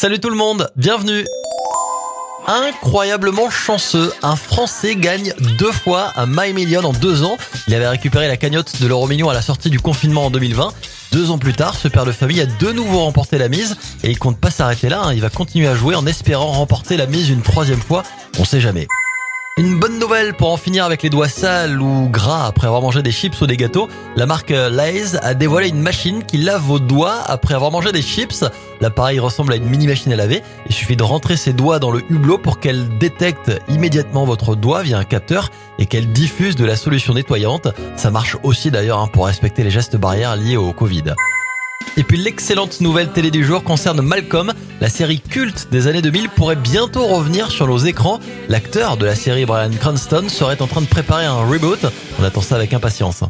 Salut tout le monde, bienvenue Incroyablement chanceux, un Français gagne deux fois un My Million en deux ans. Il avait récupéré la cagnotte de l'euro million à la sortie du confinement en 2020. Deux ans plus tard, ce père de famille a de nouveau remporté la mise et il compte pas s'arrêter là. hein. Il va continuer à jouer en espérant remporter la mise une troisième fois. On sait jamais. Une bonne nouvelle pour en finir avec les doigts sales ou gras après avoir mangé des chips ou des gâteaux. La marque Lay's a dévoilé une machine qui lave vos doigts après avoir mangé des chips. L'appareil ressemble à une mini machine à laver. Il suffit de rentrer ses doigts dans le hublot pour qu'elle détecte immédiatement votre doigt via un capteur et qu'elle diffuse de la solution nettoyante. Ça marche aussi d'ailleurs hein, pour respecter les gestes barrières liés au Covid. Et puis l'excellente nouvelle télé du jour concerne Malcolm. La série culte des années 2000 pourrait bientôt revenir sur nos écrans. L'acteur de la série Brian Cranston serait en train de préparer un reboot. On attend ça avec impatience.